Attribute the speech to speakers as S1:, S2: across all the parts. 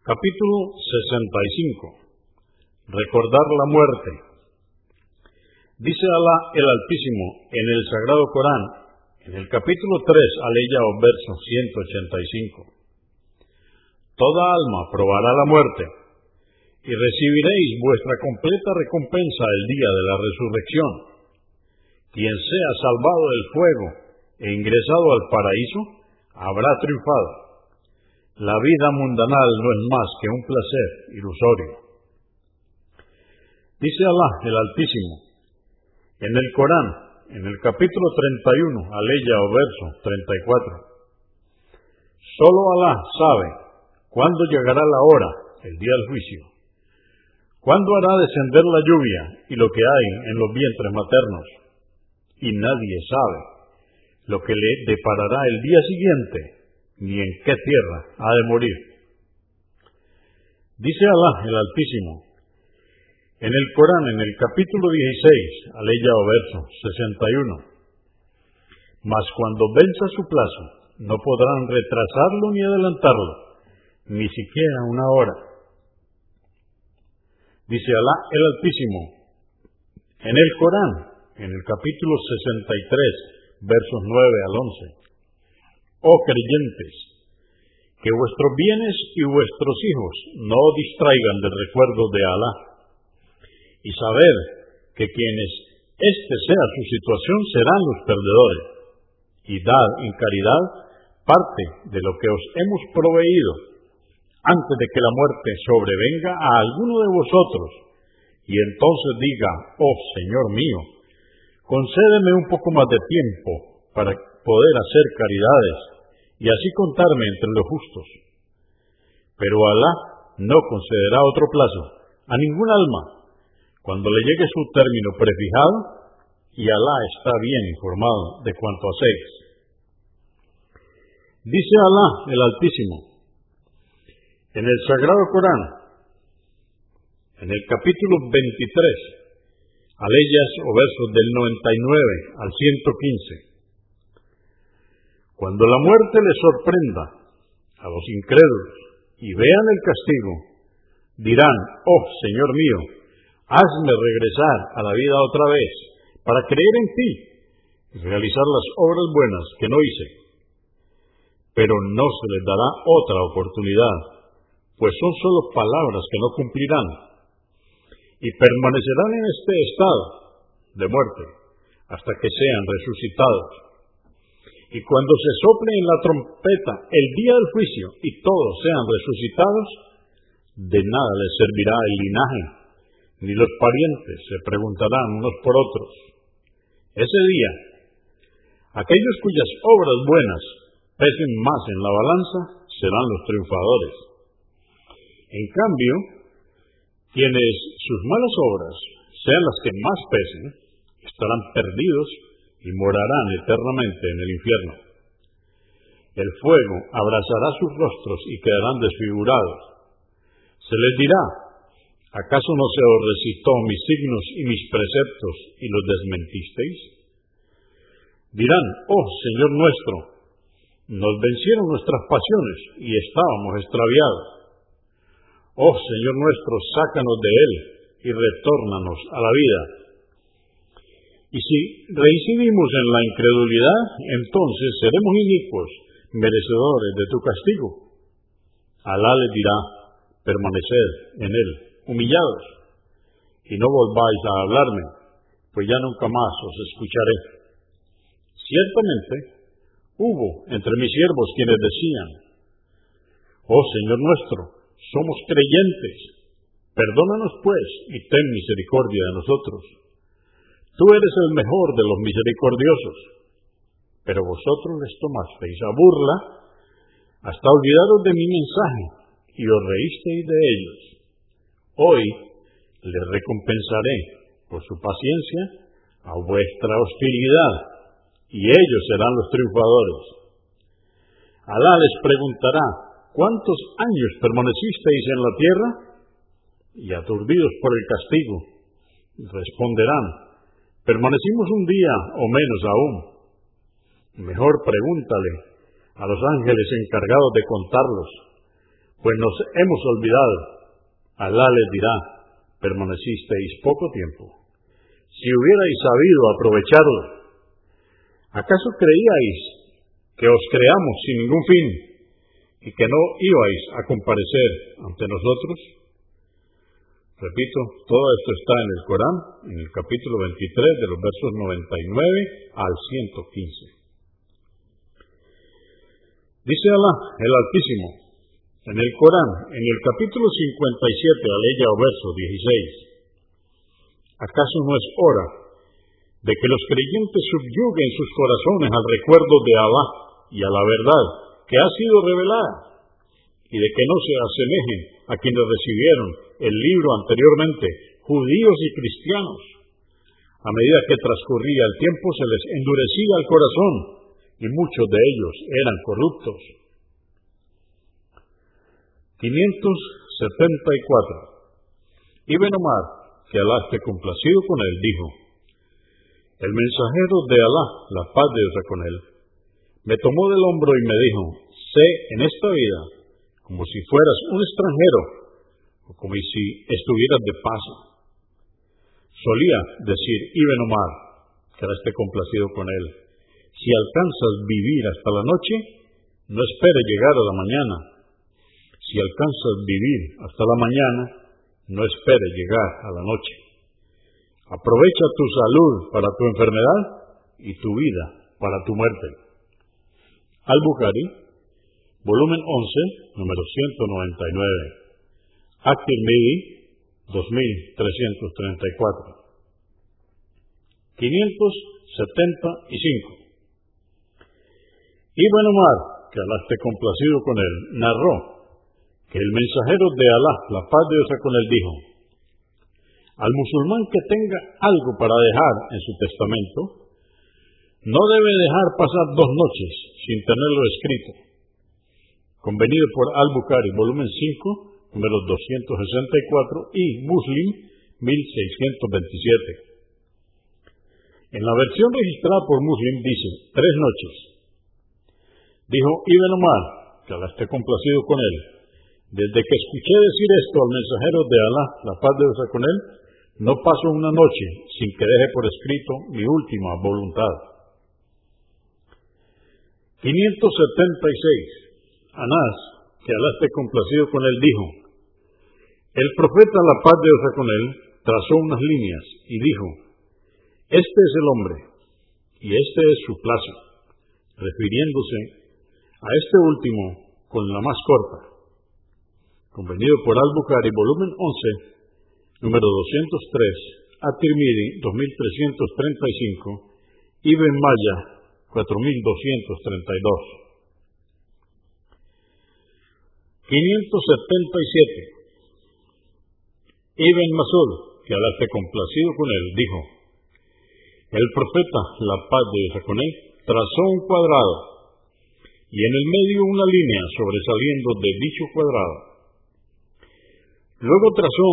S1: Capítulo 65. Recordar la muerte. Dice Alá el Altísimo en el Sagrado Corán, en el capítulo 3, aleya o verso 185. Toda alma probará la muerte, y recibiréis vuestra completa recompensa el día de la resurrección. Quien sea salvado del fuego e ingresado al paraíso, habrá triunfado. La vida mundanal no es más que un placer ilusorio. Dice Alá el Altísimo en el Corán, en el capítulo 31, aleya o verso 34. Solo Alá sabe cuándo llegará la hora, el día del juicio. ¿Cuándo hará descender la lluvia y lo que hay en los vientres maternos? Y nadie sabe lo que le deparará el día siguiente ni en qué tierra ha de morir. Dice Alá el Altísimo, en el Corán, en el capítulo 16, aleya o verso 61, mas cuando venza su plazo, no podrán retrasarlo ni adelantarlo, ni siquiera una hora. Dice Alá el Altísimo, en el Corán, en el capítulo 63, versos 9 al 11, oh creyentes, que vuestros bienes y vuestros hijos no distraigan del recuerdo de Alá, y saber que quienes éste sea su situación serán los perdedores, y dad en caridad parte de lo que os hemos proveído, antes de que la muerte sobrevenga a alguno de vosotros, y entonces diga, oh Señor mío, concédeme un poco más de tiempo para poder hacer caridades y así contarme entre los justos. Pero Alá no concederá otro plazo a ningún alma cuando le llegue su término prefijado y Alá está bien informado de cuanto hacéis. Dice Alá el Altísimo en el Sagrado Corán, en el capítulo 23, aleyas o versos del 99 al 115. Cuando la muerte les sorprenda a los incrédulos y vean el castigo, dirán, oh Señor mío, hazme regresar a la vida otra vez para creer en ti y realizar las obras buenas que no hice. Pero no se les dará otra oportunidad, pues son solo palabras que no cumplirán y permanecerán en este estado de muerte hasta que sean resucitados y cuando se sople en la trompeta el día del juicio y todos sean resucitados, de nada les servirá el linaje, ni los parientes se preguntarán unos por otros. Ese día, aquellos cuyas obras buenas pesen más en la balanza serán los triunfadores. En cambio, quienes sus malas obras sean las que más pesen, estarán perdidos y morarán eternamente en el infierno. El fuego abrazará sus rostros y quedarán desfigurados. Se les dirá, ¿acaso no se os resistó mis signos y mis preceptos y los desmentisteis? Dirán, oh Señor nuestro, nos vencieron nuestras pasiones y estábamos extraviados. Oh Señor nuestro, sácanos de él y retórnanos a la vida y si reincidimos en la incredulidad, entonces seremos inicuos, merecedores de tu castigo. Alá les dirá, permaneced en él, humillados, y no volváis a hablarme, pues ya nunca más os escucharé. Ciertamente, hubo entre mis siervos quienes decían, Oh Señor nuestro, somos creyentes, perdónanos pues y ten misericordia de nosotros Tú eres el mejor de los misericordiosos, pero vosotros les tomasteis a burla hasta olvidaros de mi mensaje y os reísteis de ellos. Hoy les recompensaré por su paciencia a vuestra hostilidad y ellos serán los triunfadores. Alá les preguntará, ¿cuántos años permanecisteis en la tierra? Y aturdidos por el castigo, responderán, Permanecimos un día o menos aún. Mejor pregúntale a los ángeles encargados de contarlos, pues nos hemos olvidado. Alá les dirá, permanecisteis poco tiempo. Si hubierais sabido aprovecharlo, ¿acaso creíais que os creamos sin ningún fin y que no ibais a comparecer ante nosotros? Repito, todo esto está en el Corán, en el capítulo 23 de los versos 99 al 115. Dice Alá, el Altísimo, en el Corán, en el capítulo 57, aleya o verso 16, ¿acaso no es hora de que los creyentes subyuguen sus corazones al recuerdo de Alá y a la verdad que ha sido revelada y de que no se asemejen a quienes recibieron el libro anteriormente, judíos y cristianos? A medida que transcurría el tiempo se les endurecía el corazón y muchos de ellos eran corruptos. 574. Ibn Omar, que Alá esté complacido con él, dijo, El mensajero de Alá, la paz de Dios con él, me tomó del hombro y me dijo, sé en esta vida como si fueras un extranjero o como si estuvieras de paso. Solía decir Ibn Omar, que esté complacido con él, si alcanzas vivir hasta la noche, no espere llegar a la mañana. Si alcanzas vivir hasta la mañana, no espere llegar a la noche. Aprovecha tu salud para tu enfermedad y tu vida para tu muerte. Al-Bukhari, volumen 11, número 199. At-Tirmidhi, 2334. 575. Ibn Omar, que Alá esté complacido con él, narró que el mensajero de Alá, la paz de Dios con él, dijo, al musulmán que tenga algo para dejar en su testamento, no debe dejar pasar dos noches sin tenerlo escrito. Convenido por Al-Bukhari, volumen 5, número 264 y Muslim 1627. En la versión registrada por Muslim dice tres noches, Dijo Ibn Omar, que Alá esté complacido con él, desde que escuché decir esto al mensajero de Alá, la paz de Dios con él, no paso una noche sin que deje por escrito mi última voluntad. 576. Anás, que Alá esté complacido con él, dijo, el profeta, la paz de Dios con él, trazó unas líneas y dijo, este es el hombre y este es su plazo, refiriéndose a este último con la más corta. Convenido por Al-Bukhari, volumen 11, número 203, At-Tirmidhi, 2335, Ibn Maya, 4232. 577. Ibn Masud, que Alá esté complacido con él, dijo, el profeta, la paz de Dios con él, trazó un cuadrado y en el medio una línea sobresaliendo de dicho cuadrado. Luego trazó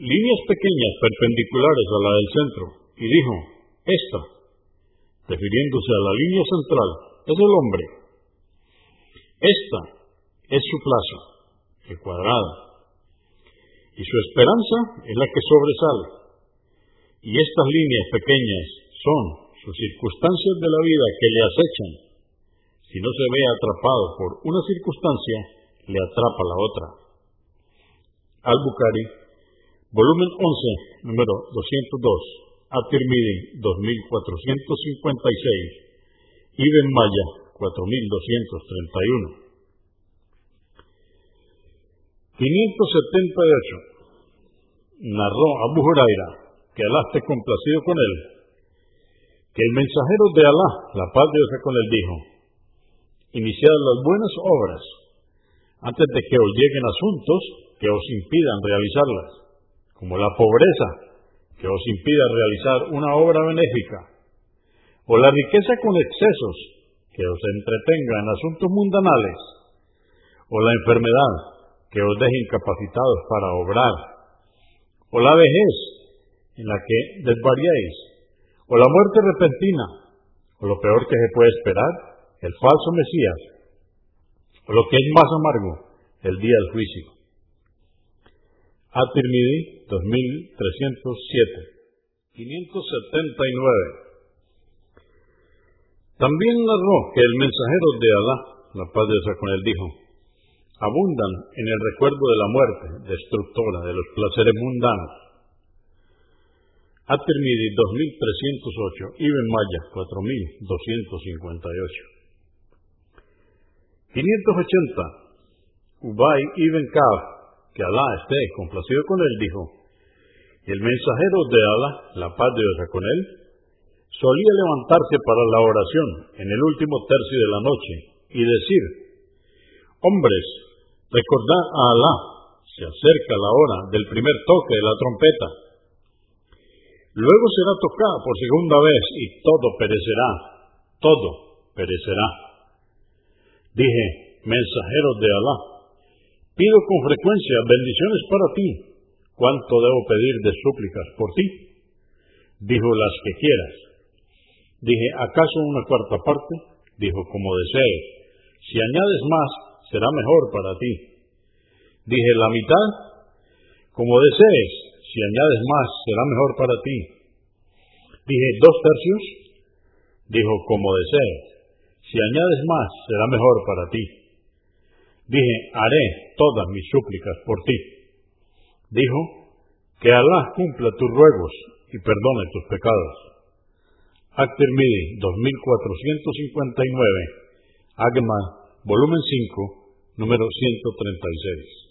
S1: líneas pequeñas perpendiculares a la del centro y dijo, esta, refiriéndose a la línea central, es el hombre. Esta es su plaza, el cuadrado. Y su esperanza es la que sobresale. Y estas líneas pequeñas son sus circunstancias de la vida que le acechan si no se ve atrapado por una circunstancia, le atrapa la otra. Al-Bukhari, volumen 11, número 202, At-Tirmidhi 2456, Ibn Maya 4231. 578. Narró Abu Huraira, que Alá esté complacido con él, que el mensajero de Alá, la paz de con él, dijo, iniciar las buenas obras antes de que os lleguen asuntos que os impidan realizarlas, como la pobreza que os impida realizar una obra benéfica, o la riqueza con excesos que os entretenga en asuntos mundanales, o la enfermedad que os deje incapacitados para obrar, o la vejez en la que desvariéis, o la muerte repentina, o lo peor que se puede esperar, el falso Mesías, o lo que es más amargo, el día del juicio. At-Tirmidhi 2307 579 También narró que el mensajero de Alá, la paz de Dios con él, dijo, abundan en el recuerdo de la muerte destructora de los placeres mundanos. At-Tirmidhi 2308, Ibn Maya 4258. 580. Ubay ibn Ka'b, que Alá esté complacido con él, dijo, el mensajero de Alá, la paz de Dios con él, solía levantarse para la oración en el último tercio de la noche y decir, hombres, recordad a Alá, se acerca la hora del primer toque de la trompeta. Luego será tocada por segunda vez y todo perecerá, todo perecerá. Dije, mensajeros de Alá, pido con frecuencia bendiciones para ti. ¿Cuánto debo pedir de súplicas por ti? Dijo las que quieras. Dije, ¿acaso una cuarta parte? Dijo, como desees. Si añades más, será mejor para ti. Dije, la mitad, como desees. Si añades más, será mejor para ti. Dije, dos tercios. Dijo, como desees. Si añades más, será mejor para ti. Dije, haré todas mis súplicas por ti. Dijo, que Alá cumpla tus ruegos y perdone tus pecados. At-Tirmidhi 2459, Agma, volumen 5, número 136.